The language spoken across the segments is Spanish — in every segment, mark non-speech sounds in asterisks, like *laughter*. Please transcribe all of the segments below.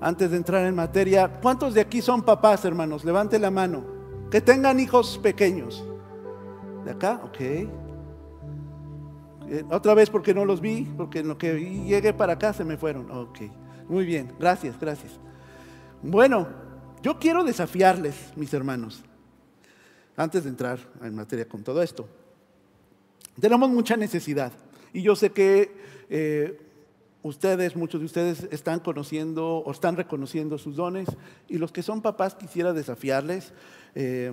antes de entrar en materia, ¿cuántos de aquí son papás, hermanos? Levante la mano. Que tengan hijos pequeños. ¿De acá? Ok. Eh, otra vez porque no los vi, porque en lo que llegué para acá se me fueron. Ok. Muy bien. Gracias, gracias. Bueno, yo quiero desafiarles, mis hermanos, antes de entrar en materia con todo esto. Tenemos mucha necesidad. Y yo sé que eh, ustedes, muchos de ustedes están conociendo o están reconociendo sus dones y los que son papás quisiera desafiarles. Eh,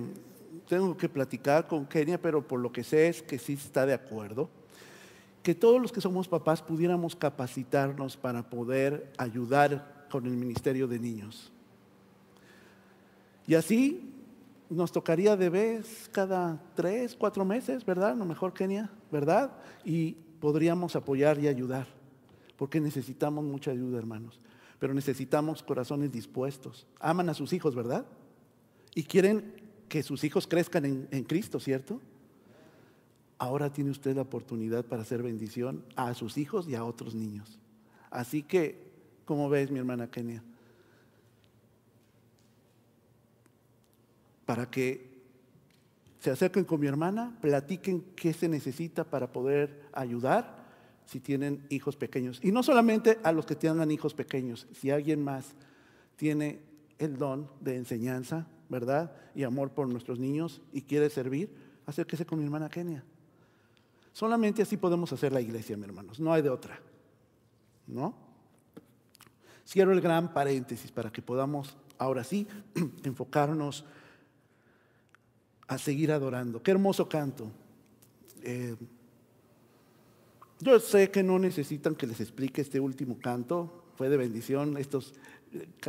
tengo que platicar con Kenia, pero por lo que sé es que sí está de acuerdo. Que todos los que somos papás pudiéramos capacitarnos para poder ayudar con el ministerio de niños. Y así nos tocaría de vez cada tres, cuatro meses, ¿verdad? lo mejor Kenia, ¿verdad? Y podríamos apoyar y ayudar porque necesitamos mucha ayuda, hermanos. Pero necesitamos corazones dispuestos. Aman a sus hijos, ¿verdad? Y quieren que sus hijos crezcan en, Cristo, ¿cierto? Ahora tiene usted la oportunidad para hacer bendición a sus hijos y a otros niños. Así que, ¿cómo ves, mi hermana Kenia? Para que se acerquen con mi hermana, platiquen qué se necesita para poder ayudar si tienen hijos pequeños. Y no solamente a los que tengan hijos pequeños, si alguien más tiene el don de enseñanza, ¿verdad? Y amor por nuestros niños y quiere servir, acérquese con mi hermana Kenia. Solamente así podemos hacer la iglesia, mis hermanos, no hay de otra. ¿No? Cierro el gran paréntesis para que podamos ahora sí *clears throat* enfocarnos a seguir adorando. Qué hermoso canto. Eh, yo sé que no necesitan que les explique este último canto, fue de bendición estos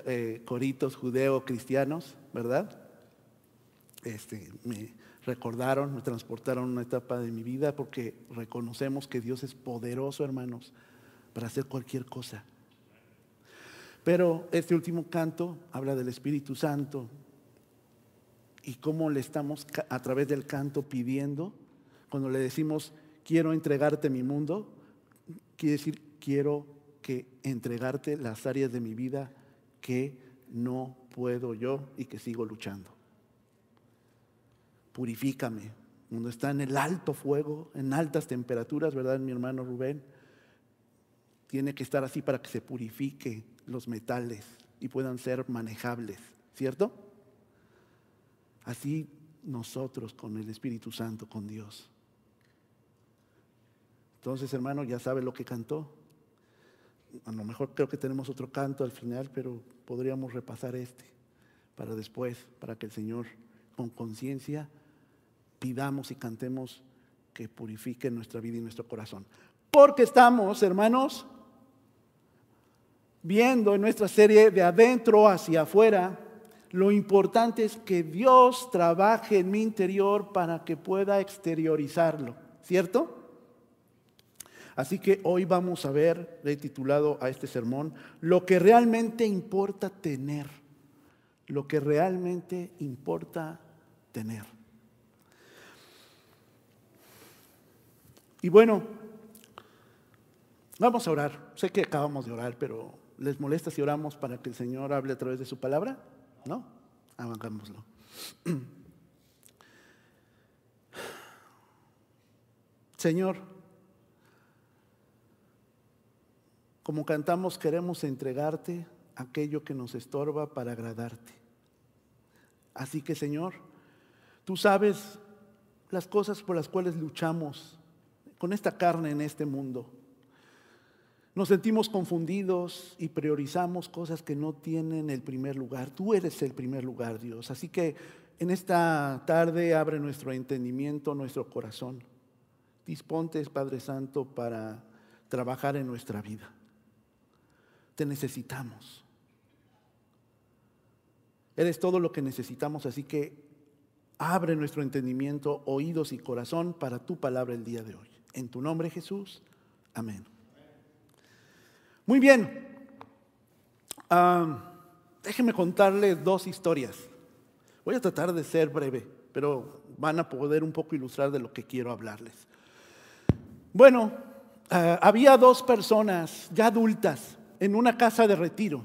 eh, coritos judeo-cristianos, ¿verdad? Este, me recordaron, me transportaron una etapa de mi vida porque reconocemos que Dios es poderoso, hermanos, para hacer cualquier cosa. Pero este último canto habla del Espíritu Santo y cómo le estamos a través del canto pidiendo, cuando le decimos, quiero entregarte mi mundo, quiere decir, quiero que entregarte las áreas de mi vida que no puedo yo y que sigo luchando. Purifícame. Cuando está en el alto fuego, en altas temperaturas, ¿verdad, mi hermano Rubén? Tiene que estar así para que se purifique los metales y puedan ser manejables, ¿cierto? Así nosotros con el Espíritu Santo, con Dios. Entonces, hermano, ya sabe lo que cantó. A lo mejor creo que tenemos otro canto al final, pero podríamos repasar este para después, para que el Señor con conciencia pidamos y cantemos que purifique nuestra vida y nuestro corazón. Porque estamos, hermanos, viendo en nuestra serie de adentro hacia afuera, lo importante es que Dios trabaje en mi interior para que pueda exteriorizarlo, ¿cierto? Así que hoy vamos a ver, he titulado a este sermón, lo que realmente importa tener. Lo que realmente importa tener. Y bueno, vamos a orar. Sé que acabamos de orar, pero ¿les molesta si oramos para que el Señor hable a través de su palabra? ¿No? Hagámoslo. *clears throat* Señor, Como cantamos, queremos entregarte aquello que nos estorba para agradarte. Así que Señor, tú sabes las cosas por las cuales luchamos con esta carne en este mundo. Nos sentimos confundidos y priorizamos cosas que no tienen el primer lugar. Tú eres el primer lugar, Dios. Así que en esta tarde abre nuestro entendimiento, nuestro corazón. Disponte, Padre Santo, para trabajar en nuestra vida te necesitamos. Eres todo lo que necesitamos, así que abre nuestro entendimiento, oídos y corazón para tu palabra el día de hoy. En tu nombre Jesús, amén. Muy bien, déjenme contarles dos historias. Voy a tratar de ser breve, pero van a poder un poco ilustrar de lo que quiero hablarles. Bueno, ah, había dos personas ya adultas en una casa de retiro.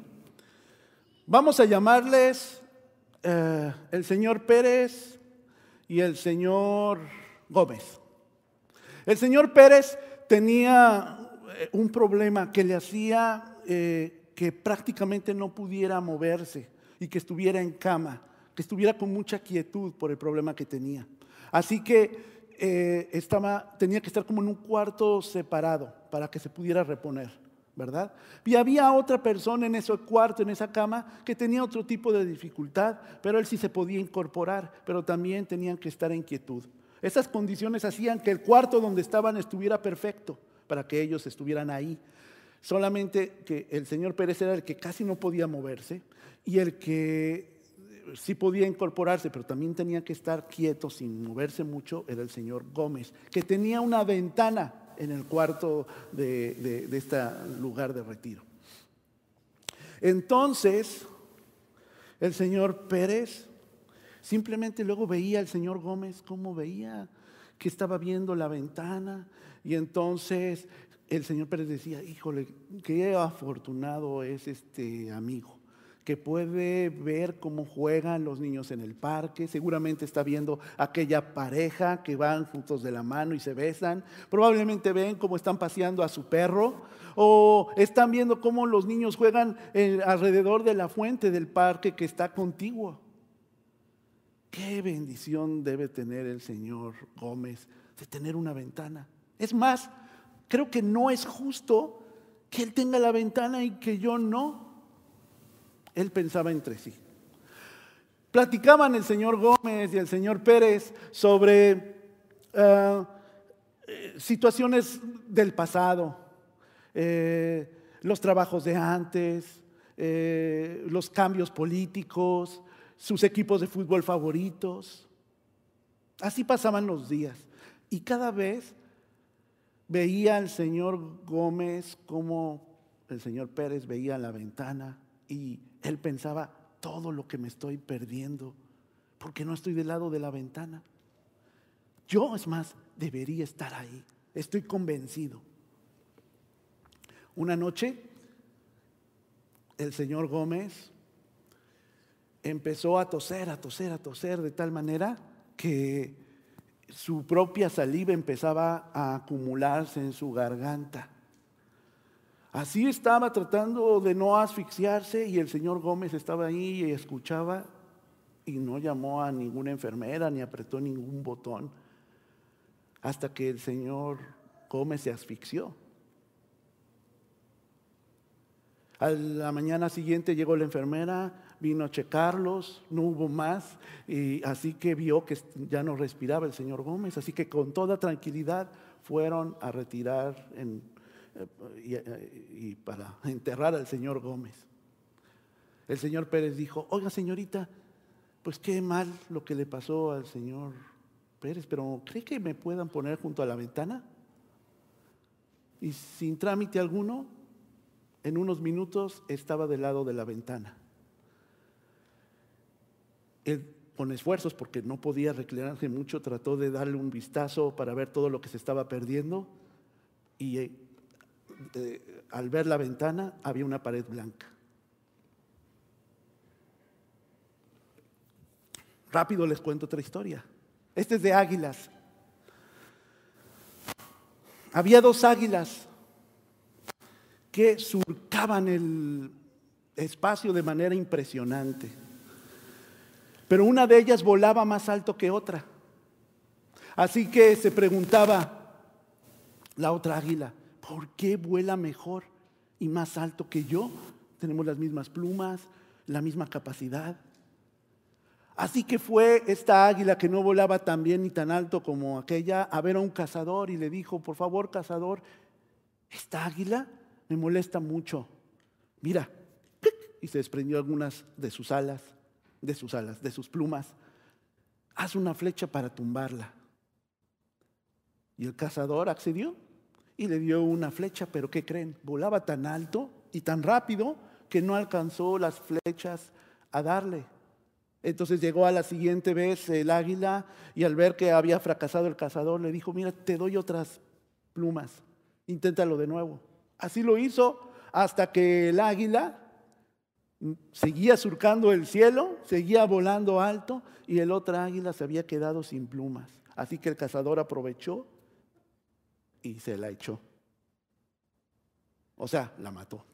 Vamos a llamarles eh, el señor Pérez y el señor Gómez. El señor Pérez tenía eh, un problema que le hacía eh, que prácticamente no pudiera moverse y que estuviera en cama, que estuviera con mucha quietud por el problema que tenía. Así que estaba, tenía que estar como en un cuarto separado para que se pudiera reponer. ¿Verdad? Y había otra persona en ese cuarto, en esa cama, que tenía otro tipo de dificultad, pero él sí se podía incorporar, pero también tenían que estar en quietud. Esas condiciones hacían que el cuarto donde estaban estuviera perfecto para que ellos estuvieran ahí. Solamente que el señor Pérez era el que casi no podía moverse y el que sí podía incorporarse, pero también tenía que estar quieto sin moverse mucho, era el señor Gómez, que tenía una ventana en el cuarto de, este lugar de retiro. Entonces, el señor Pérez simplemente luego veía al señor Gómez como veía que estaba viendo la ventana y entonces el señor Pérez decía, híjole, qué afortunado es este amigo que puede ver cómo juegan los niños en el parque, seguramente está viendo aquella pareja que van juntos de la mano y se besan, probablemente ven cómo están paseando a su perro o están viendo cómo los niños juegan eh, alrededor de la fuente del parque que está contiguo. Qué bendición debe tener el señor Gómez de tener una ventana. Es más, creo que no es justo que él tenga la ventana y que yo no. Él pensaba entre sí. Platicaban el señor Gómez y el señor Pérez sobre eh, situaciones del pasado, eh, los trabajos de antes, eh, los cambios políticos, sus equipos de fútbol favoritos. Así pasaban los días. Y cada vez veía al señor Gómez como el señor Pérez veía la ventana y él pensaba, todo lo que me estoy perdiendo, porque no estoy del lado de la ventana. Yo, es más, debería estar ahí. Estoy convencido. Una noche, el señor Gómez empezó a toser, a toser, a toser, de tal manera que su propia saliva empezaba a acumularse en su garganta. Así estaba tratando de no asfixiarse y el señor Gómez estaba ahí y escuchaba y no llamó a ninguna enfermera ni apretó ningún botón hasta que el señor Gómez se asfixió. A la mañana siguiente llegó la enfermera, vino a checarlos, no hubo más, y así que vio que ya no respiraba el señor Gómez, así que con toda tranquilidad fueron a retirar en y, para enterrar al señor Gómez. El señor Pérez dijo, oiga señorita, pues qué mal lo que le pasó al señor Pérez, pero ¿cree que me puedan poner junto a la ventana? Y sin trámite alguno, en unos minutos estaba del lado de la ventana. Él, con esfuerzos, porque no podía reclinarse mucho, trató de darle un vistazo para ver todo lo que se estaba perdiendo y al ver la ventana había una pared blanca. Rápido les cuento otra historia. Este es de águilas. Había dos águilas que surcaban el espacio de manera impresionante. Pero una de ellas volaba más alto que otra. Así que se preguntaba la otra águila, ¿por qué vuela mejor y más alto que yo? Tenemos las mismas plumas, la misma capacidad. Así que fue esta águila que no volaba tan bien ni tan alto como aquella a ver a un cazador y le dijo, por favor, cazador, esta águila me molesta mucho. Mira, y se desprendió algunas de sus alas, de sus alas, de sus plumas. Haz una flecha para tumbarla. Y el cazador accedió y le dio una flecha, pero ¿qué creen? Volaba tan alto y tan rápido que no alcanzó las flechas a darle. Entonces llegó a la siguiente vez el águila y al ver que había fracasado el cazador le dijo, mira, te doy otras plumas, inténtalo de nuevo. Así lo hizo hasta que el águila seguía surcando el cielo, seguía volando alto y el otro águila se había quedado sin plumas. Así que el cazador aprovechó y se la echó. O sea, la mató.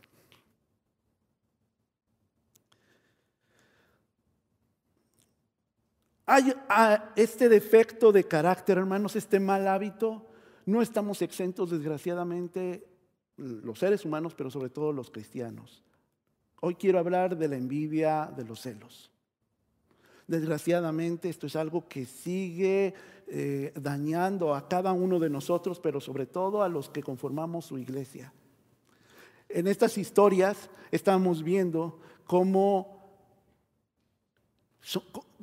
Hay ah, este defecto de carácter, hermanos, este mal hábito. No estamos exentos, desgraciadamente, los seres humanos, pero sobre todo los cristianos. Hoy quiero hablar de la envidia, de los celos. Desgraciadamente esto es algo que sigue eh, dañando a cada uno de nosotros, pero sobre todo a los que conformamos su iglesia. En estas historias estamos viendo cómo,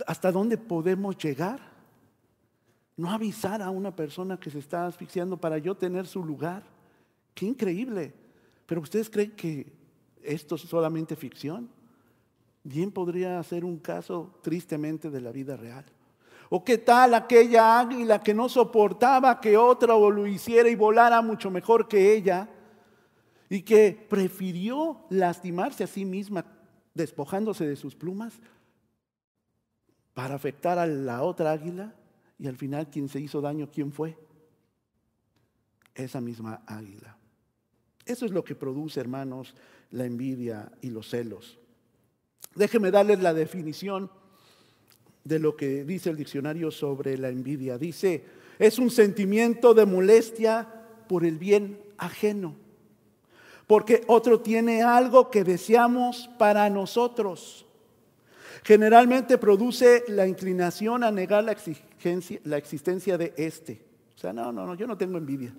hasta dónde podemos llegar. No avisar a una persona que se está asfixiando para yo tener su lugar. Qué increíble. Pero ustedes creen que esto es solamente ficción bien podría ser un caso tristemente de la vida real. ¿O qué tal aquella águila que no soportaba que otra lo hiciera y volara mucho mejor que ella y que prefirió lastimarse a sí misma despojándose de sus plumas para afectar a la otra águila y al final quien se hizo daño, ¿quién fue? Esa misma águila. Eso es lo que produce, hermanos, la envidia y los celos. Déjeme darles la definición de lo que dice el diccionario sobre la envidia. Dice, es un sentimiento de molestia por el bien ajeno, porque otro tiene algo que deseamos para nosotros. Generalmente produce la inclinación a negar la, la existencia de este. O sea, no, no, no, yo no tengo envidia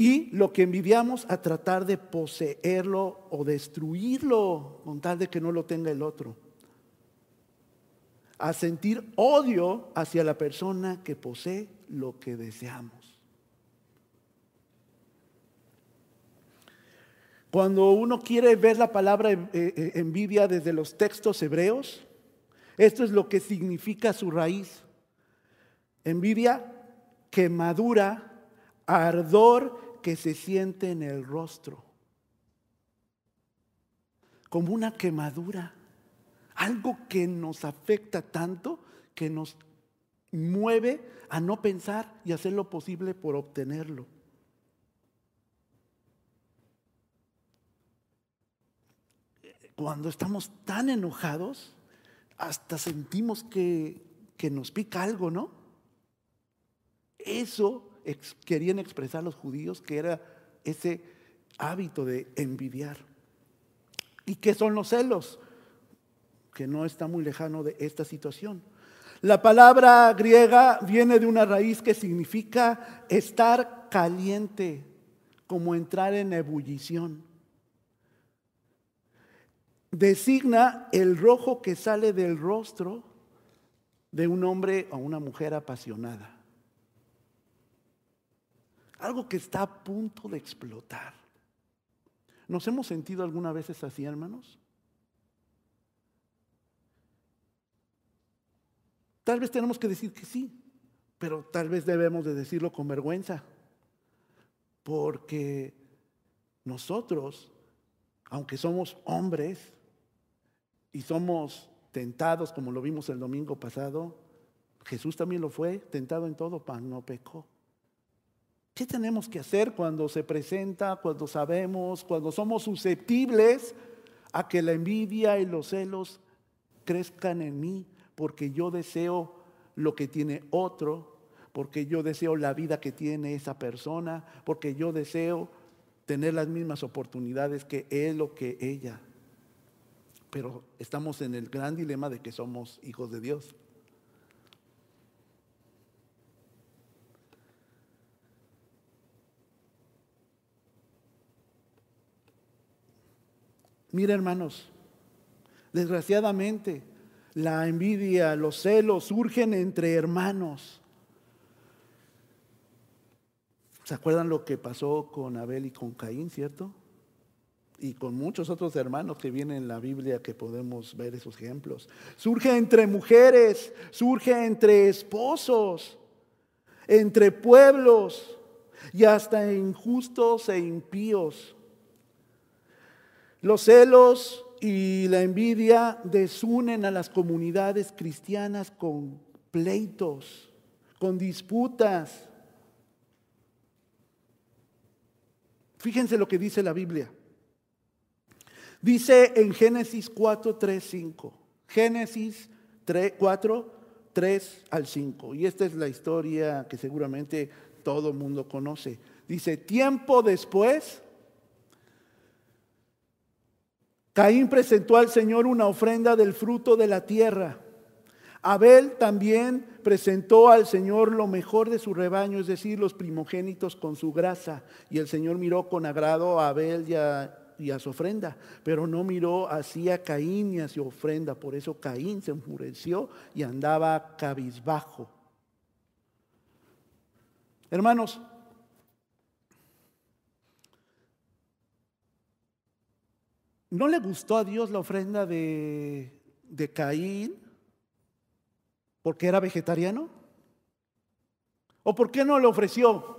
y lo que envidiamos a tratar de poseerlo o destruirlo con tal de que no lo tenga el otro. A sentir odio hacia la persona que posee lo que deseamos. Cuando uno quiere ver la palabra eh, eh, envidia desde los textos hebreos, esto es lo que significa su raíz. Envidia, quemadura, ardor que se siente en el rostro, como una quemadura, algo que nos afecta tanto que nos mueve a no pensar y hacer lo posible por obtenerlo. Cuando estamos tan enojados, hasta sentimos que, que nos pica algo, ¿no? Eso querían expresar los judíos, que era ese hábito de envidiar. ¿Y qué son los celos? Que no está muy lejano de esta situación. La palabra griega viene de una raíz que significa estar caliente, como entrar en ebullición. Designa el rojo que sale del rostro de un hombre o una mujer apasionada algo que está a punto de explotar. ¿Nos hemos sentido alguna vez así, hermanos? Tal vez tenemos que decir que sí, pero tal vez debemos de decirlo con vergüenza, porque nosotros, aunque somos hombres y somos tentados, como lo vimos el domingo pasado, Jesús también lo fue, tentado en todo, pan no pecó. ¿Qué tenemos que hacer cuando se presenta, cuando sabemos, cuando somos susceptibles a que la envidia y los celos crezcan en mí? Porque yo deseo lo que tiene otro, porque yo deseo la vida que tiene esa persona, porque yo deseo tener las mismas oportunidades que él o que ella. Pero estamos en el gran dilema de que somos hijos de Dios. Mira hermanos, desgraciadamente la envidia, los celos surgen entre hermanos. ¿Se acuerdan lo que pasó con Abel y con Caín, cierto? Y con muchos otros hermanos que vienen en la Biblia que podemos ver esos ejemplos. Surge entre mujeres, surge entre esposos, entre pueblos y hasta injustos e impíos. Los celos y la envidia desunen a las comunidades cristianas con pleitos, con disputas. Fíjense lo que dice la Biblia. Dice en Génesis 4, 3, 5. Génesis 3, 4, 3 al 5. Y esta es la historia que seguramente todo mundo conoce. Dice, tiempo después, Caín presentó al Señor una ofrenda del fruto de la tierra. Abel también presentó al Señor lo mejor de su rebaño, es decir, los primogénitos con su grasa. Y el Señor miró con agrado a Abel y a, y a su ofrenda, pero no miró así a Caín ni a su ofrenda. Por eso Caín se enfureció y andaba cabizbajo. Hermanos, ¿no le gustó a Dios la ofrenda de, de Caín porque era vegetariano? ¿O por qué no le ofreció?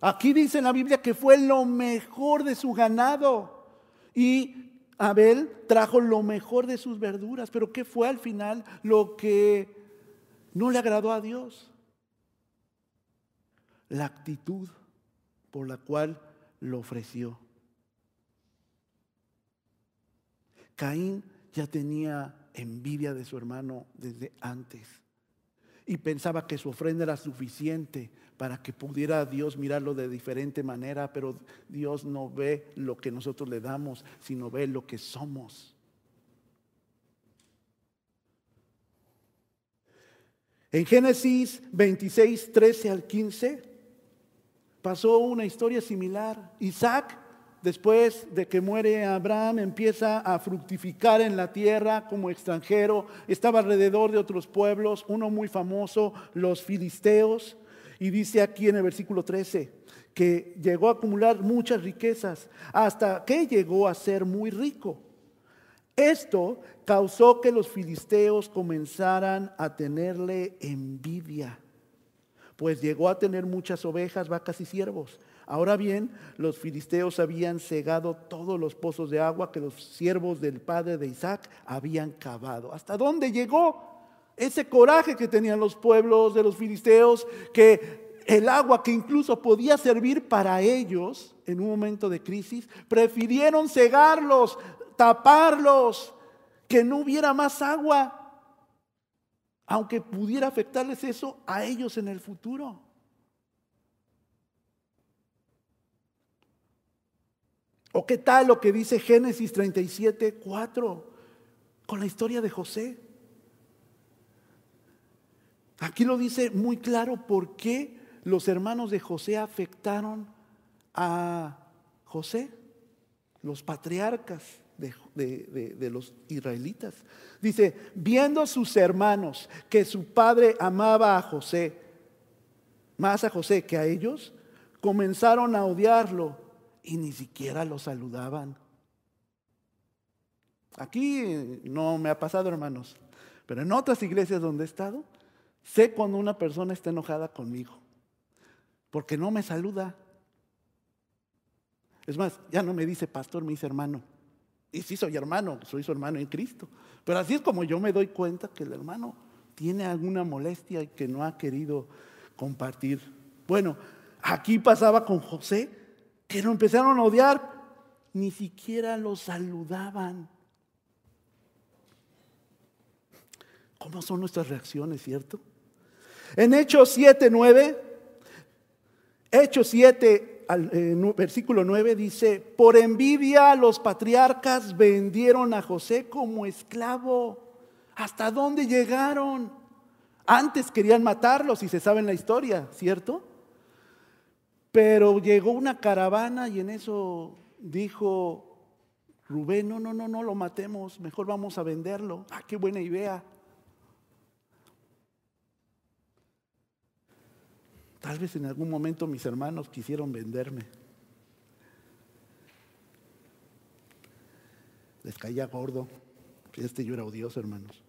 Aquí dice en la Biblia que fue lo mejor de su ganado. Y Abel trajo lo mejor de sus verduras, pero ¿qué fue al final lo que no le agradó a Dios? La actitud por la cual lo ofreció. Caín ya tenía envidia de su hermano desde antes y pensaba que su ofrenda era suficiente para que pudiera Dios mirarlo de diferente manera, pero Dios no ve lo que nosotros le damos, sino ve lo que somos. En Génesis 26, 13 al 15 pasó una historia similar. Isaac, después de que muere Abraham, empieza a fructificar en la tierra como extranjero. Estaba alrededor de otros pueblos, uno muy famoso, los filisteos. Y dice aquí en el versículo 13 que llegó a acumular muchas riquezas hasta que llegó a ser muy rico. Esto causó que los filisteos comenzaran a tenerle envidia, pues llegó a tener muchas ovejas, vacas y siervos. Ahora bien, los filisteos habían cegado todos los pozos de agua que los siervos del padre de Isaac habían cavado. ¿Hasta dónde llegó? ese coraje que tenían los pueblos de los filisteos, que el agua que incluso podía servir para ellos en un momento de crisis, prefirieron cegarlos, taparlos, que no hubiera más agua, aunque pudiera afectarles eso a ellos en el futuro. ¿O qué tal lo que dice Génesis 37, 4 con la historia de José? Aquí lo dice muy claro por qué los hermanos de José afectaron a José, los patriarcas de, los israelitas. Dice, viendo sus hermanos que su padre amaba a José, más a José que a ellos, comenzaron a odiarlo y ni siquiera lo saludaban. Aquí no me ha pasado, hermanos, pero en otras iglesias donde he estado, Sé cuando una persona está enojada conmigo, porque no me saluda. Es más, ya no me dice pastor, me dice hermano. Y sí soy hermano, soy su hermano en Cristo. Pero así es como yo me doy cuenta que el hermano tiene alguna molestia y que no ha querido compartir. Bueno, aquí pasaba con José, que lo empezaron a odiar, ni siquiera lo saludaban. ¿Cómo son nuestras reacciones, cierto? En Hechos 7, 9, Hechos 7, versículo 9 dice, por envidia los patriarcas vendieron a José como esclavo. ¿Hasta dónde llegaron? Antes querían matarlos y se sabe en la historia, ¿cierto? Pero llegó una caravana y en eso dijo Rubén, no, no, no, no lo matemos, mejor vamos a venderlo. Ah, qué buena idea. Tal vez en algún momento mis hermanos quisieron venderme. Les caía gordo. Este yo era odioso, hermanos.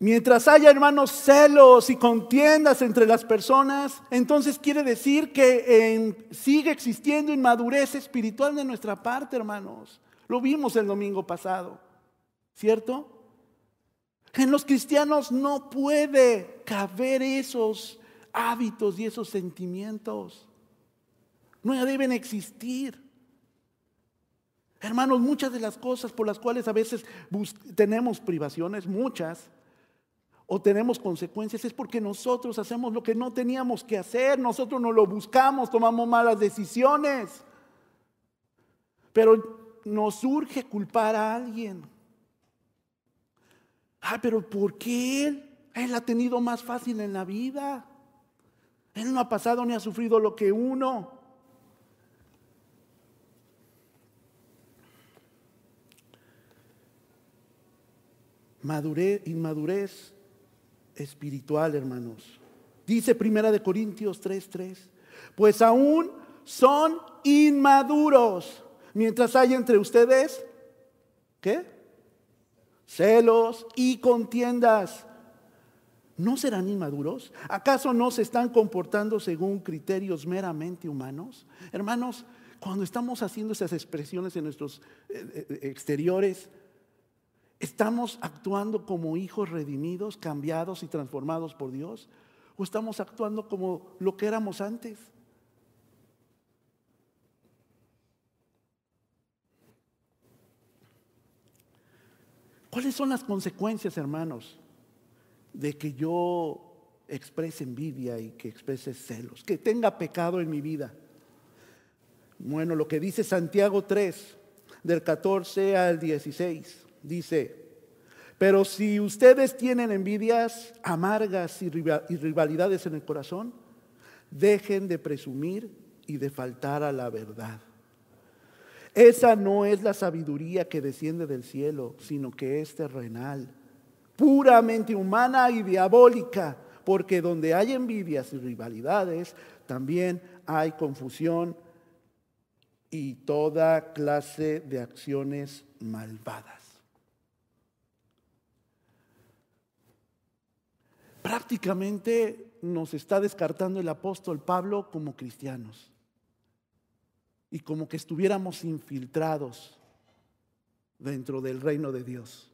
Mientras haya, hermanos, celos y contiendas entre las personas, entonces quiere decir que sigue existiendo inmadurez espiritual de nuestra parte, hermanos. Lo vimos el domingo pasado, ¿cierto? En los cristianos no puede caber esos hábitos y esos sentimientos. No deben existir. Hermanos, muchas de las cosas por las cuales a veces tenemos privaciones, muchas, o tenemos consecuencias, es porque nosotros hacemos lo que no teníamos que hacer, nosotros no lo buscamos, tomamos malas decisiones. Pero nos urge culpar a alguien. Ah, pero ¿por qué él? Él ha tenido más fácil en la vida. Él no ha pasado ni ha sufrido lo que uno. Madurez, inmadurez espiritual, hermanos. Dice Primera de Corintios 3:3, pues aún son inmaduros, mientras hay entre ustedes ¿qué? Celos y contiendas. ¿No serán inmaduros? ¿Acaso no se están comportando según criterios meramente humanos? Hermanos, cuando estamos haciendo esas expresiones en nuestros eh, eh, exteriores, ¿Estamos actuando como hijos redimidos, cambiados y transformados por Dios? ¿O estamos actuando como lo que éramos antes? ¿Cuáles son las consecuencias, hermanos, de que yo exprese envidia y que exprese celos, que tenga pecado en mi vida? Bueno, lo que dice Santiago 3, del 14 al 16. Dice, pero si ustedes tienen envidias amargas y rivalidades en el corazón, dejen de presumir y de faltar a la verdad. Esa no es la sabiduría que desciende del cielo, sino que es terrenal, puramente humana y diabólica, porque donde hay envidias y rivalidades, también hay confusión y toda clase de acciones malvadas. Prácticamente nos está descartando el apóstol Pablo como cristianos y como que estuviéramos infiltrados dentro del reino de Dios.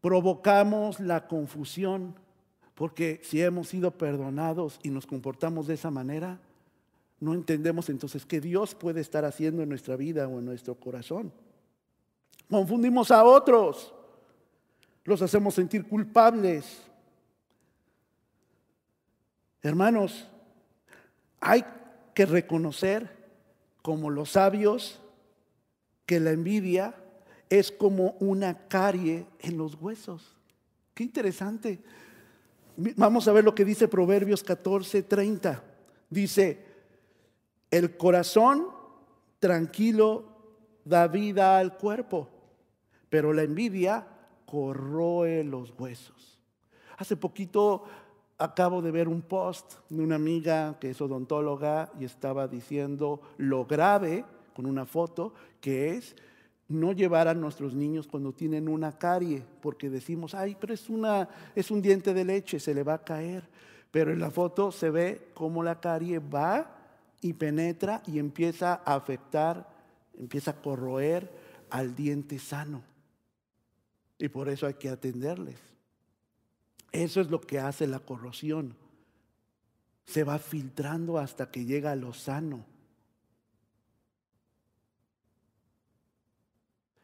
Provocamos la confusión porque si hemos sido perdonados y nos comportamos de esa manera, no entendemos entonces qué Dios puede estar haciendo en nuestra vida o en nuestro corazón. Confundimos a otros. Los hacemos sentir culpables. Hermanos, hay que reconocer como los sabios que la envidia es como una carie en los huesos. Qué interesante. Vamos a ver lo que dice Proverbios 14, 30. Dice, el corazón tranquilo da vida al cuerpo, pero la envidia corroe los huesos. Hace poquito acabo de ver un post de una amiga que es odontóloga y estaba diciendo lo grave con una foto que es no llevar a nuestros niños cuando tienen una carie, porque decimos, ay, pero es, una, es un diente de leche, se le va a caer. Pero en la foto se ve cómo la carie va y penetra y empieza a afectar, empieza a corroer al diente sano. Y por eso hay que atenderles. Eso es lo que hace la corrosión. Se va filtrando hasta que llega a lo sano.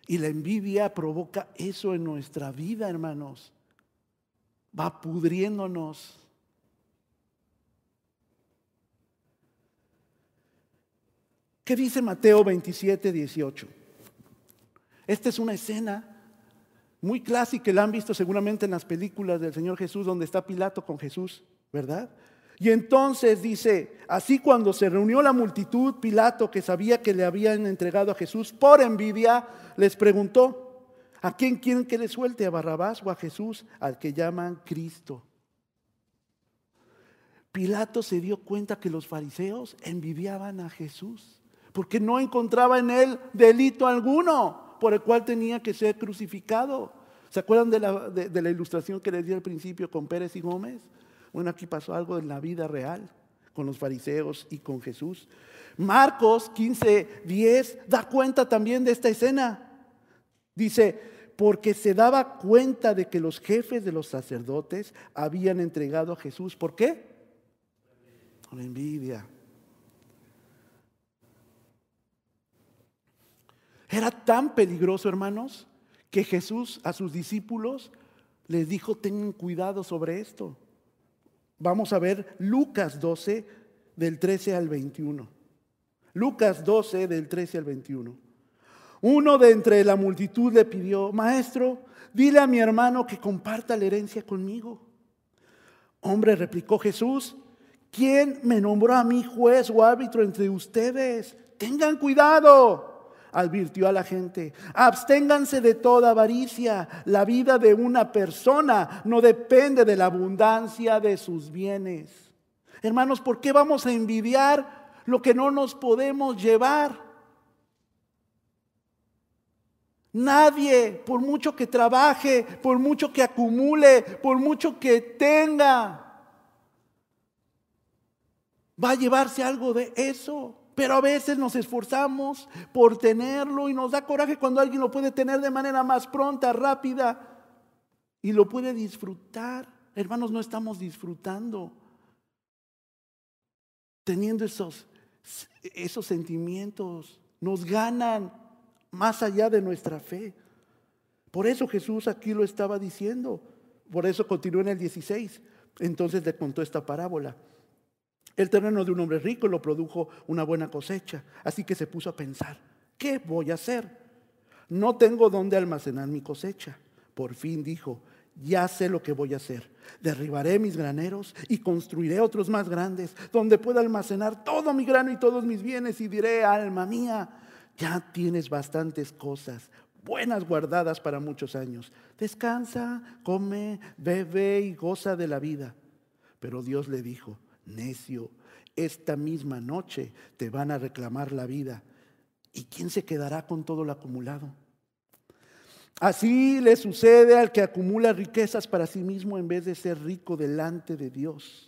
Y la envidia provoca eso en nuestra vida, hermanos. Va pudriéndonos. ¿Qué dice Mateo 27, 18? Esta es una escena muy clásica, la han visto seguramente en las películas del Señor Jesús, donde está Pilato con Jesús, ¿verdad? Y entonces dice, así cuando se reunió la multitud, Pilato, que sabía que le habían entregado a Jesús por envidia, les preguntó, ¿a quién quieren que le suelte? ¿A Barrabás o a Jesús, al que llaman Cristo? Pilato se dio cuenta que los fariseos envidiaban a Jesús porque no encontraba en él delito alguno por el cual tenía que ser crucificado. ¿Se acuerdan de la, ilustración que les di al principio con Pérez y Gómez? Bueno, aquí pasó algo en la vida real con los fariseos y con Jesús. Marcos 15, 10 da cuenta también de esta escena. Dice, porque se daba cuenta de que los jefes de los sacerdotes habían entregado a Jesús. ¿Por qué? Con envidia. Era tan peligroso, hermanos, que Jesús a sus discípulos les dijo, tengan cuidado sobre esto. Vamos a ver Lucas 12 del 13 al 21. Lucas 12 del 13 al 21. Uno de entre la multitud le pidió, maestro, dile a mi hermano que comparta la herencia conmigo. Hombre, replicó Jesús, ¿quién me nombró a mí juez o árbitro entre ustedes? Tengan cuidado advirtió a la gente, absténganse de toda avaricia. La vida de una persona no depende de la abundancia de sus bienes. Hermanos, ¿por qué vamos a envidiar lo que no nos podemos llevar? Nadie, por mucho que trabaje, por mucho que acumule, por mucho que tenga, va a llevarse algo de eso. Pero a veces nos esforzamos por tenerlo y nos da coraje cuando alguien lo puede tener de manera más pronta, rápida y lo puede disfrutar. Hermanos, no estamos disfrutando teniendo esos, esos sentimientos. Nos ganan más allá de nuestra fe. Por eso Jesús aquí lo estaba diciendo. Por eso continuó en el 16. Entonces le contó esta parábola. El terreno de un hombre rico lo produjo una buena cosecha, así que se puso a pensar, ¿qué voy a hacer? No tengo dónde almacenar mi cosecha. Por fin dijo, ya sé lo que voy a hacer. Derribaré mis graneros y construiré otros más grandes, donde pueda almacenar todo mi grano y todos mis bienes y diré, alma mía, ya tienes bastantes cosas buenas guardadas para muchos años. Descansa, come, bebe y goza de la vida. Pero Dios le dijo, necio, esta misma noche te van a reclamar la vida. ¿Y quién se quedará con todo lo acumulado? Así le sucede al que acumula riquezas para sí mismo en vez de ser rico delante de Dios.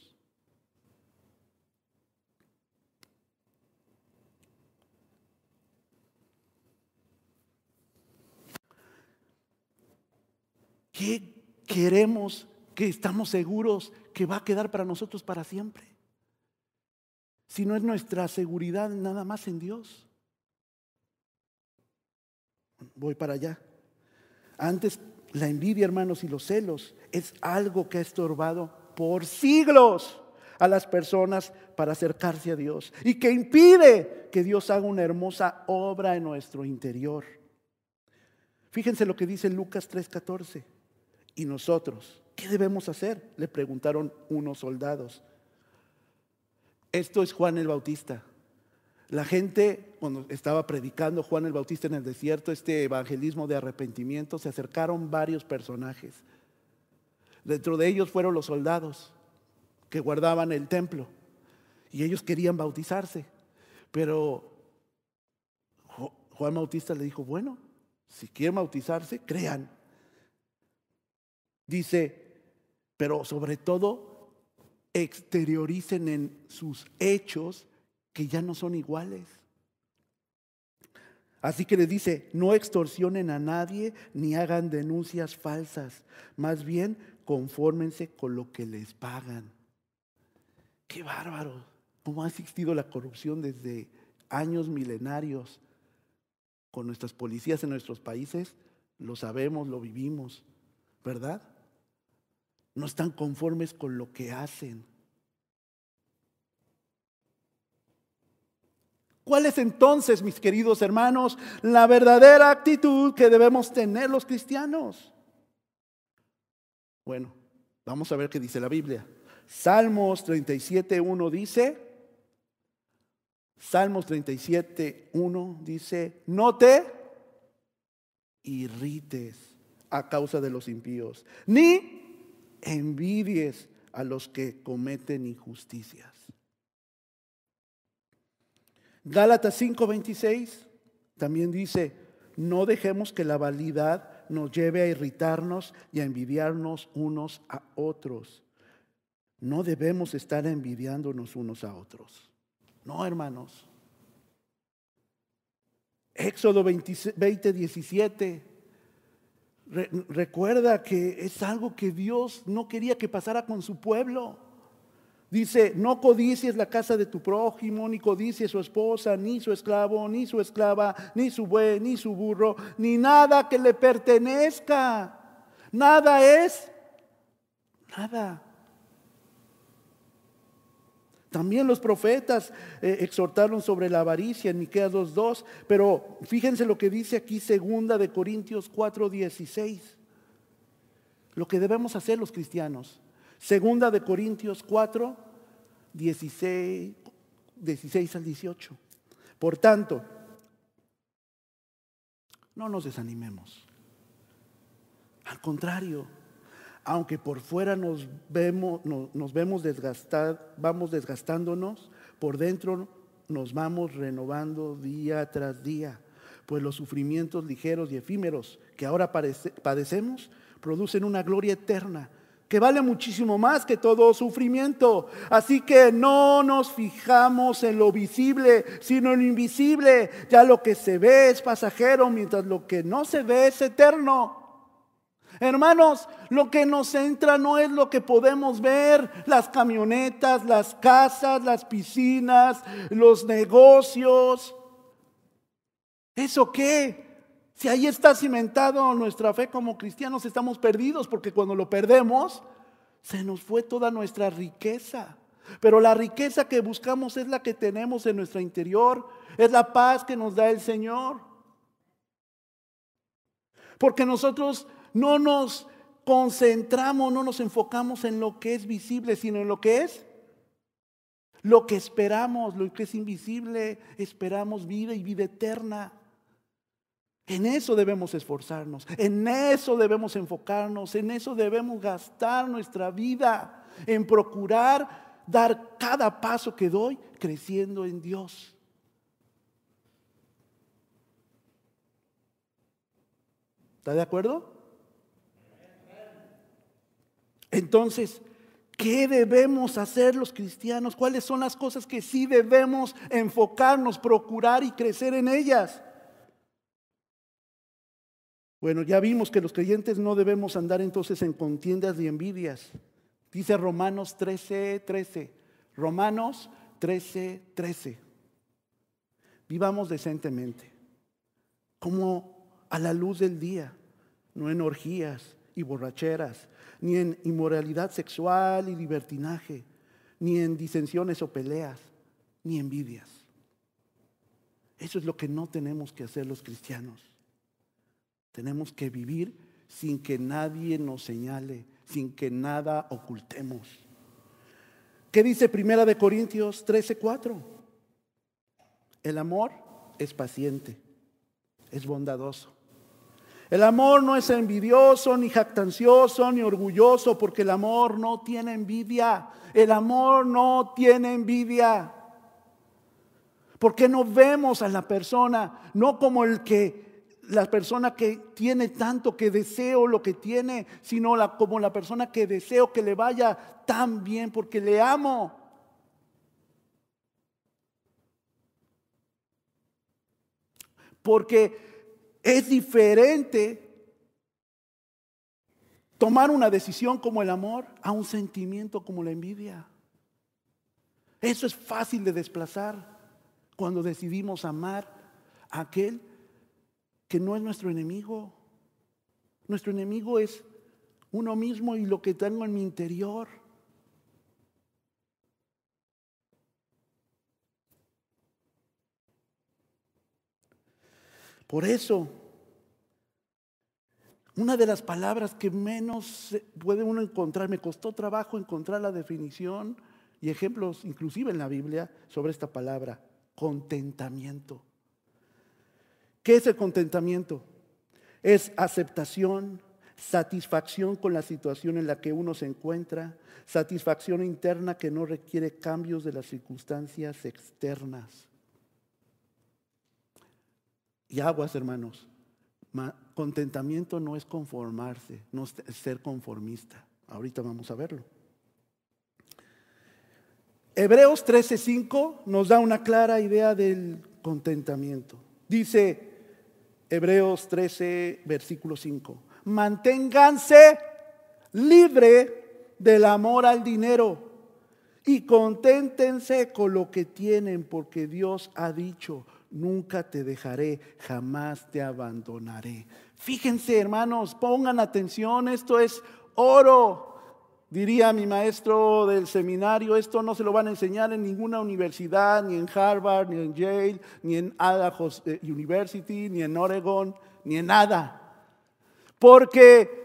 ¿Qué queremos que estamos seguros que va a quedar para nosotros para siempre? si no es nuestra seguridad nada más en Dios? Voy para allá. Antes, la envidia, hermanos, y los celos es algo que ha estorbado por siglos a las personas para acercarse a Dios y que impide que Dios haga una hermosa obra en nuestro interior. Fíjense lo que dice Lucas 3:14. ¿Y nosotros qué debemos hacer? Le preguntaron unos soldados. Esto es Juan el Bautista. La gente, cuando estaba predicando Juan el Bautista en el desierto, este evangelismo de arrepentimiento, se acercaron varios personajes. Dentro de ellos fueron los soldados que guardaban el templo y ellos querían bautizarse. Pero Juan Bautista le dijo, bueno, si quieren bautizarse, crean. Dice, pero sobre todo exterioricen en sus hechos que ya no son iguales. Así que le dice, no extorsionen a nadie ni hagan denuncias falsas, más bien confórmense con lo que les pagan. Qué bárbaro, cómo ha existido la corrupción desde años milenarios con nuestras policías en nuestros países, lo sabemos, lo vivimos, ¿verdad? No están conformes con lo que hacen. ¿Cuál es entonces, mis queridos hermanos, la verdadera actitud que debemos tener los cristianos? Bueno, vamos a ver qué dice la Biblia. Salmos 37.1 dice, Salmos 37.1 dice, no te irrites a causa de los impíos, ni envidies a los que cometen injusticias. Gálatas 5:26 también dice, no dejemos que la validad nos lleve a irritarnos y a envidiarnos unos a otros. No debemos estar envidiándonos unos a otros. No, hermanos. Éxodo 20, 17. Recuerda que es algo que Dios no quería que pasara con su pueblo. Dice, no codicies la casa de tu prójimo, ni codicies su esposa, ni su esclavo, ni su esclava, ni su buey, ni su burro, ni nada que le pertenezca. Nada es, nada. También los profetas eh, exhortaron sobre la avaricia en Miqueas 2:2, pero fíjense lo que dice aquí segunda de Corintios 4:16. Lo que debemos hacer los cristianos. Segunda de Corintios 4, 16, 16 al 18. Por tanto, no nos desanimemos. Al contrario, aunque por fuera nos vemos, nos vemos desgastar, vamos desgastándonos, por dentro nos vamos renovando día tras día, pues los sufrimientos ligeros y efímeros que ahora padecemos producen una gloria eterna que vale muchísimo más que todo sufrimiento. Así que no nos fijamos en lo visible, sino en lo invisible. Ya lo que se ve es pasajero, mientras lo que no se ve es eterno. Hermanos, lo que nos entra no es lo que podemos ver, las camionetas, las casas, las piscinas, los negocios. ¿Eso qué? Si ahí está cimentado nuestra fe como cristianos, estamos perdidos porque cuando lo perdemos, se nos fue toda nuestra riqueza. Pero la riqueza que buscamos es la que tenemos en nuestro interior, es la paz que nos da el Señor. Porque nosotros no nos concentramos, no nos enfocamos en lo que es visible, sino en lo que es lo que esperamos, lo que es invisible, esperamos vida y vida eterna. En eso debemos esforzarnos, en eso debemos enfocarnos, en eso debemos gastar nuestra vida, en procurar dar cada paso que doy creciendo en Dios. ¿Está de acuerdo? Entonces, ¿qué debemos hacer los cristianos? ¿Cuáles son las cosas que sí debemos enfocarnos, procurar y crecer en ellas? Bueno, ya vimos que los creyentes no debemos andar entonces en contiendas y envidias. Dice Romanos 13, 13. Romanos 13, 13. Vivamos decentemente, como a la luz del día, no en orgías y borracheras, ni en inmoralidad sexual y libertinaje, ni en disensiones o peleas, ni envidias. Eso es lo que no tenemos que hacer los cristianos. Tenemos que vivir sin que nadie nos señale, sin que nada ocultemos. ¿Qué dice Primera de Corintios 13:4? El amor es paciente, es bondadoso. El amor no es envidioso, ni jactancioso, ni orgulloso, porque el amor no tiene envidia. El amor no tiene envidia. Porque no vemos a la persona no como el que la persona que tiene tanto que deseo lo que tiene, sino la, como la persona que deseo que le vaya tan bien porque le amo. Porque es diferente tomar una decisión como el amor a un sentimiento como la envidia. Eso es fácil de desplazar cuando decidimos amar a aquel que no es nuestro enemigo. Nuestro enemigo es uno mismo y lo que tengo en mi interior. Por eso, una de las palabras que menos puede uno encontrar, me costó trabajo encontrar la definición y ejemplos, inclusive en la Biblia, sobre esta palabra, contentamiento. ¿Qué es el contentamiento? Es aceptación, satisfacción con la situación en la que uno se encuentra, satisfacción interna que no requiere cambios de las circunstancias externas. Y aguas, hermanos. contentamiento no es conformarse, no es ser conformista. Ahorita vamos a verlo. Hebreos 13:5 nos da una clara idea del contentamiento. Dice Hebreos 13, versículo 5, manténganse libre del amor al dinero y conténtense con lo que tienen, porque Dios ha dicho, nunca te dejaré, jamás te abandonaré. Fíjense, hermanos, pongan atención, esto es oro. Diría mi maestro del seminario, esto no se lo van a enseñar en ninguna universidad, ni en Harvard, ni en Yale, ni en Idaho eh, University, ni en Oregon, ni en nada. Porque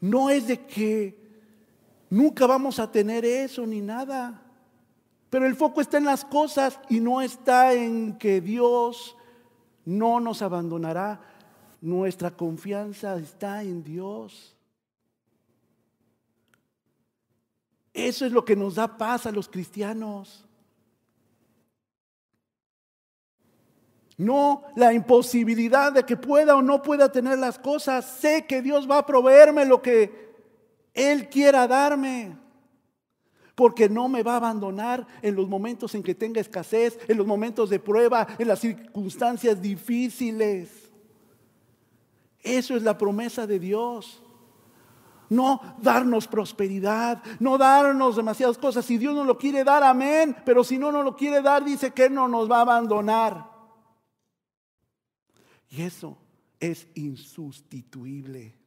no es de que nunca vamos a tener eso ni nada. Pero el foco está en las cosas y no está en que Dios no nos abandonará. Nuestra confianza está en Dios. Eso es lo que nos da paz a los cristianos. No la imposibilidad de que pueda o no pueda tener las cosas. Sé que Dios va a proveerme lo que Él quiera darme. Porque no me va a abandonar en los momentos en que tenga escasez, en los momentos de prueba, en las circunstancias difíciles. Eso es la promesa de Dios no darnos prosperidad, no darnos demasiadas cosas. Si Dios no lo quiere dar, amén. Pero si no nos lo quiere dar, dice que no nos va a abandonar. Y eso es insustituible.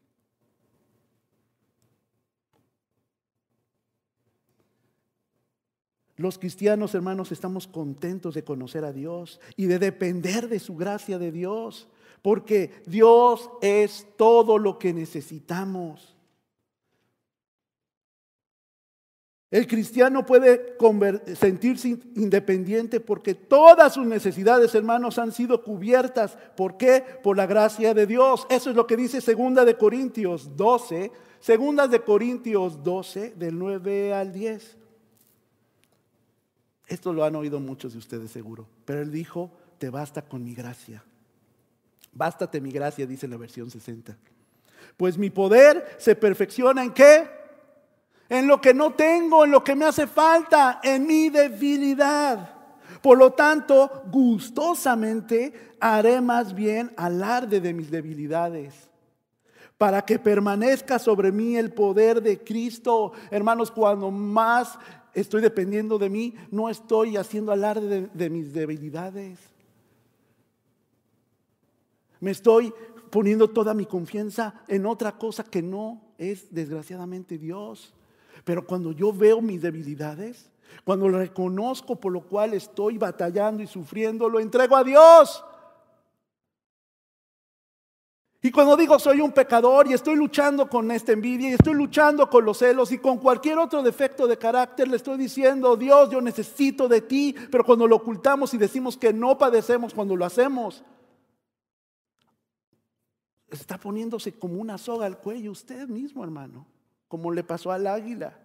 Los cristianos, hermanos, estamos contentos de conocer a Dios y de depender de su gracia de Dios, porque Dios es todo lo que necesitamos. El cristiano puede sentirse independiente porque todas sus necesidades, hermanos, han sido cubiertas. ¿Por qué? Por la gracia de Dios. Eso es lo que dice Segunda de Corintios 12, Segunda de Corintios 12, del 9 al 10. Esto lo han oído muchos de ustedes seguro, pero él dijo, te basta con mi gracia. Bástate mi gracia, dice la versión 60. Pues mi poder se perfecciona en qué? en lo que no tengo, en lo que me hace falta, en mi debilidad. Por lo tanto, gustosamente haré más bien alarde de mis debilidades, para que permanezca sobre mí el poder de Cristo. Hermanos, cuando más estoy dependiendo de mí, no estoy haciendo alarde de, mis debilidades. Me estoy poniendo toda mi confianza en otra cosa que no es desgraciadamente Dios. Pero cuando yo veo mis debilidades, cuando lo reconozco por lo cual estoy batallando y sufriendo, lo entrego a Dios. Y cuando digo soy un pecador y estoy luchando con esta envidia y estoy luchando con los celos y con cualquier otro defecto de carácter, le estoy diciendo, Dios, yo necesito de ti, pero cuando lo ocultamos y decimos que no padecemos cuando lo hacemos, está poniéndose como una soga al cuello usted mismo, hermano como le pasó al águila.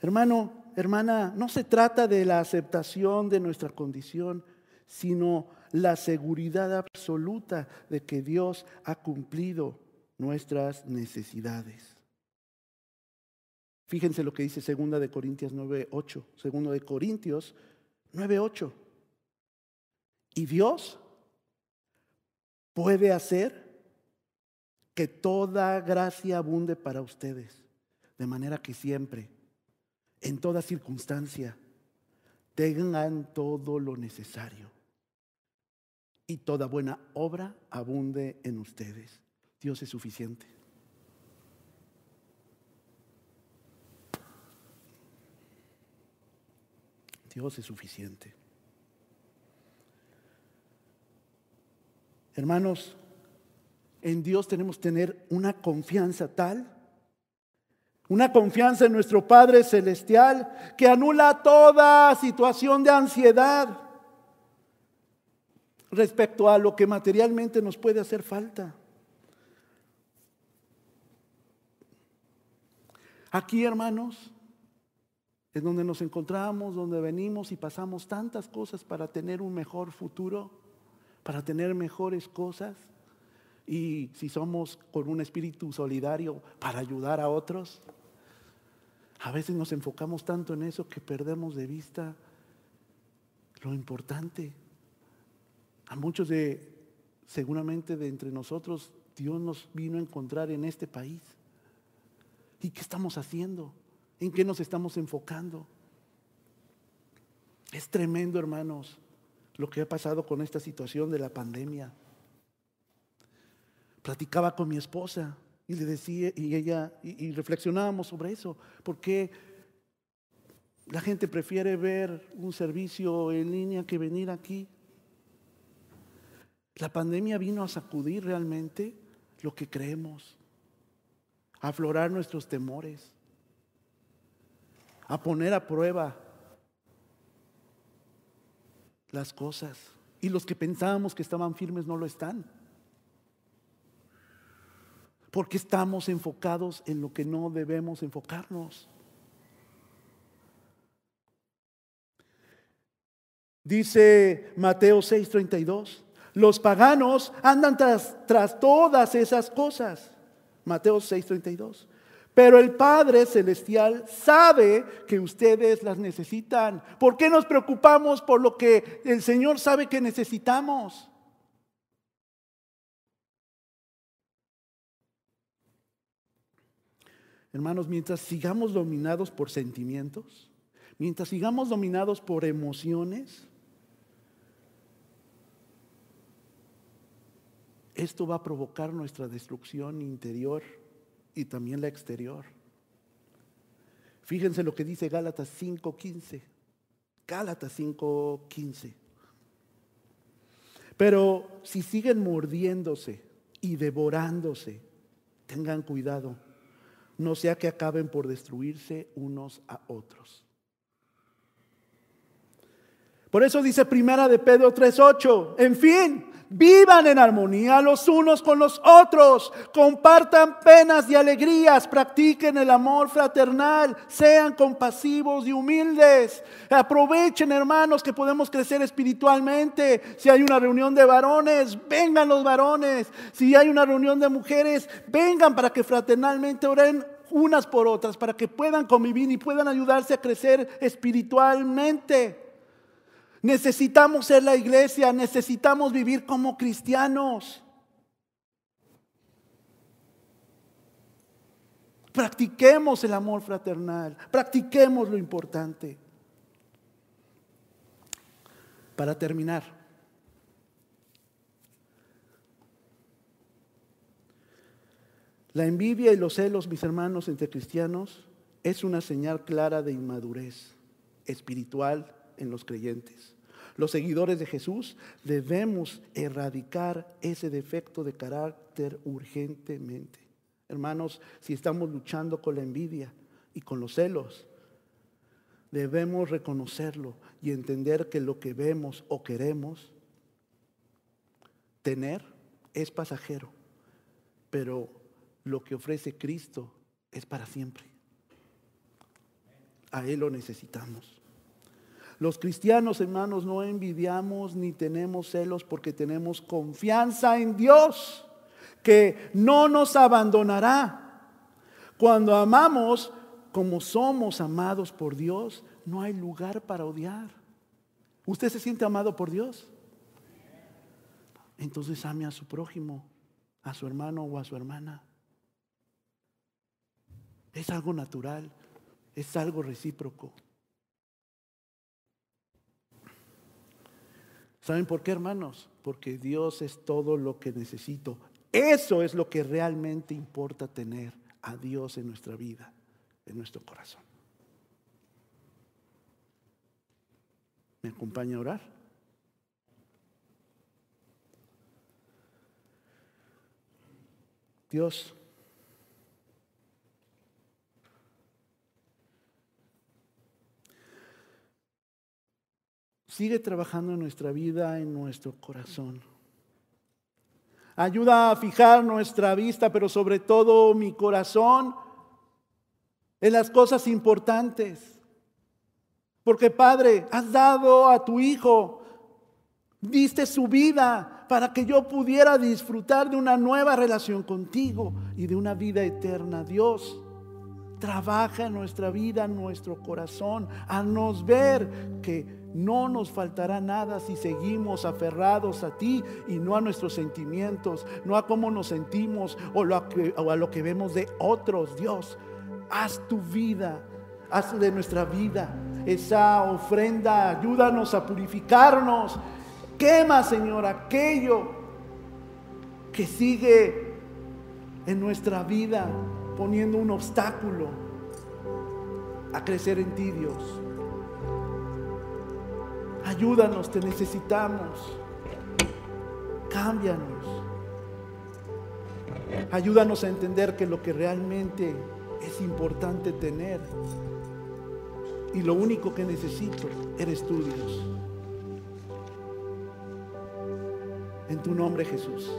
Hermano, hermana, no se trata de la aceptación de nuestra condición, sino la seguridad absoluta de que Dios ha cumplido nuestras necesidades. Fíjense lo que dice segunda de Corintios 9:8, segundo de Corintios 9:8. Y Dios puede hacer que toda gracia abunde para ustedes, de manera que siempre, en toda circunstancia, tengan todo lo necesario y toda buena obra abunde en ustedes. Dios es suficiente. Dios es suficiente. Hermanos, en Dios tenemos que tener una confianza tal, una confianza en nuestro Padre Celestial que anula toda situación de ansiedad respecto a lo que materialmente nos puede hacer falta. Aquí, hermanos, es donde nos encontramos, donde venimos y pasamos tantas cosas para tener un mejor futuro, para tener mejores cosas. Y si somos con un espíritu solidario para ayudar a otros, a veces nos enfocamos tanto en eso que perdemos de vista lo importante. A muchos de, seguramente de entre nosotros, Dios nos vino a encontrar en este país. ¿Y qué estamos haciendo? ¿En qué nos estamos enfocando? Es tremendo, hermanos, lo que ha pasado con esta situación de la pandemia. Platicaba con mi esposa y le decía, y ella, y, reflexionábamos sobre eso, porque la gente prefiere ver un servicio en línea que venir aquí. La pandemia vino a sacudir realmente lo que creemos, a aflorar nuestros temores, a poner a prueba las cosas. Y los que pensábamos que estaban firmes no lo están. Porque estamos enfocados en lo que no debemos enfocarnos. Dice Mateo 6:32, los paganos andan tras, todas esas cosas. Mateo 6:32. Pero el Padre Celestial sabe que ustedes las necesitan. ¿Por qué nos preocupamos por lo que el Señor sabe que necesitamos? Hermanos, mientras sigamos dominados por sentimientos, mientras sigamos dominados por emociones, esto va a provocar nuestra destrucción interior y también la exterior. Fíjense lo que dice Gálatas 5:15. Gálatas 5:15. Pero si siguen mordiéndose y devorándose, tengan cuidado, no sea que acaben por destruirse unos a otros. Por eso dice Primera de Pedro 3:8, en fin, Vivan en armonía los unos con los otros, compartan penas y alegrías, practiquen el amor fraternal, sean compasivos y humildes. Aprovechen, hermanos, que podemos crecer espiritualmente. Si hay una reunión de varones, vengan los varones. Si hay una reunión de mujeres, vengan para que fraternalmente oren unas por otras, para que puedan convivir y puedan ayudarse a crecer espiritualmente. Necesitamos ser la iglesia, necesitamos vivir como cristianos. Practiquemos el amor fraternal, practiquemos lo importante. Para terminar, la envidia y los celos, mis hermanos, entre cristianos, es una señal clara de inmadurez espiritual en los creyentes. Los seguidores de Jesús debemos erradicar ese defecto de carácter urgentemente. Hermanos, si estamos luchando con la envidia y con los celos, debemos reconocerlo y entender que lo que vemos o queremos tener es pasajero, pero lo que ofrece Cristo es para siempre. A Él lo necesitamos. Los cristianos, hermanos, no envidiamos ni tenemos celos porque tenemos confianza en Dios, que no nos abandonará. Cuando amamos como somos amados por Dios, no hay lugar para odiar. ¿Usted se siente amado por Dios? Entonces ame a su prójimo, a su hermano o a su hermana. Es algo natural, es algo recíproco. ¿Saben por qué, hermanos? Porque Dios es todo lo que necesito. Eso es lo que realmente importa tener a Dios en nuestra vida, en nuestro corazón. ¿Me acompaña a orar? Dios, Sigue trabajando en nuestra vida, en nuestro corazón. Ayuda a fijar nuestra vista, pero sobre todo mi corazón en las cosas importantes. Porque Padre, has dado a tu Hijo, diste su vida para que yo pudiera disfrutar de una nueva relación contigo y de una vida eterna. Dios, trabaja en nuestra vida, en nuestro corazón, a nos ver que no nos faltará nada si seguimos aferrados a ti y no a nuestros sentimientos, no a cómo nos sentimos o, a lo que vemos de otros. Dios, haz tu vida, haz de nuestra vida esa ofrenda, ayúdanos a purificarnos. Quema, Señor, aquello que sigue en nuestra vida poniendo un obstáculo a crecer en ti, Dios. Ayúdanos, te necesitamos. Cámbianos. Ayúdanos a entender que lo que realmente es importante tener y lo único que necesito eres tú, Dios. En tu nombre, Jesús.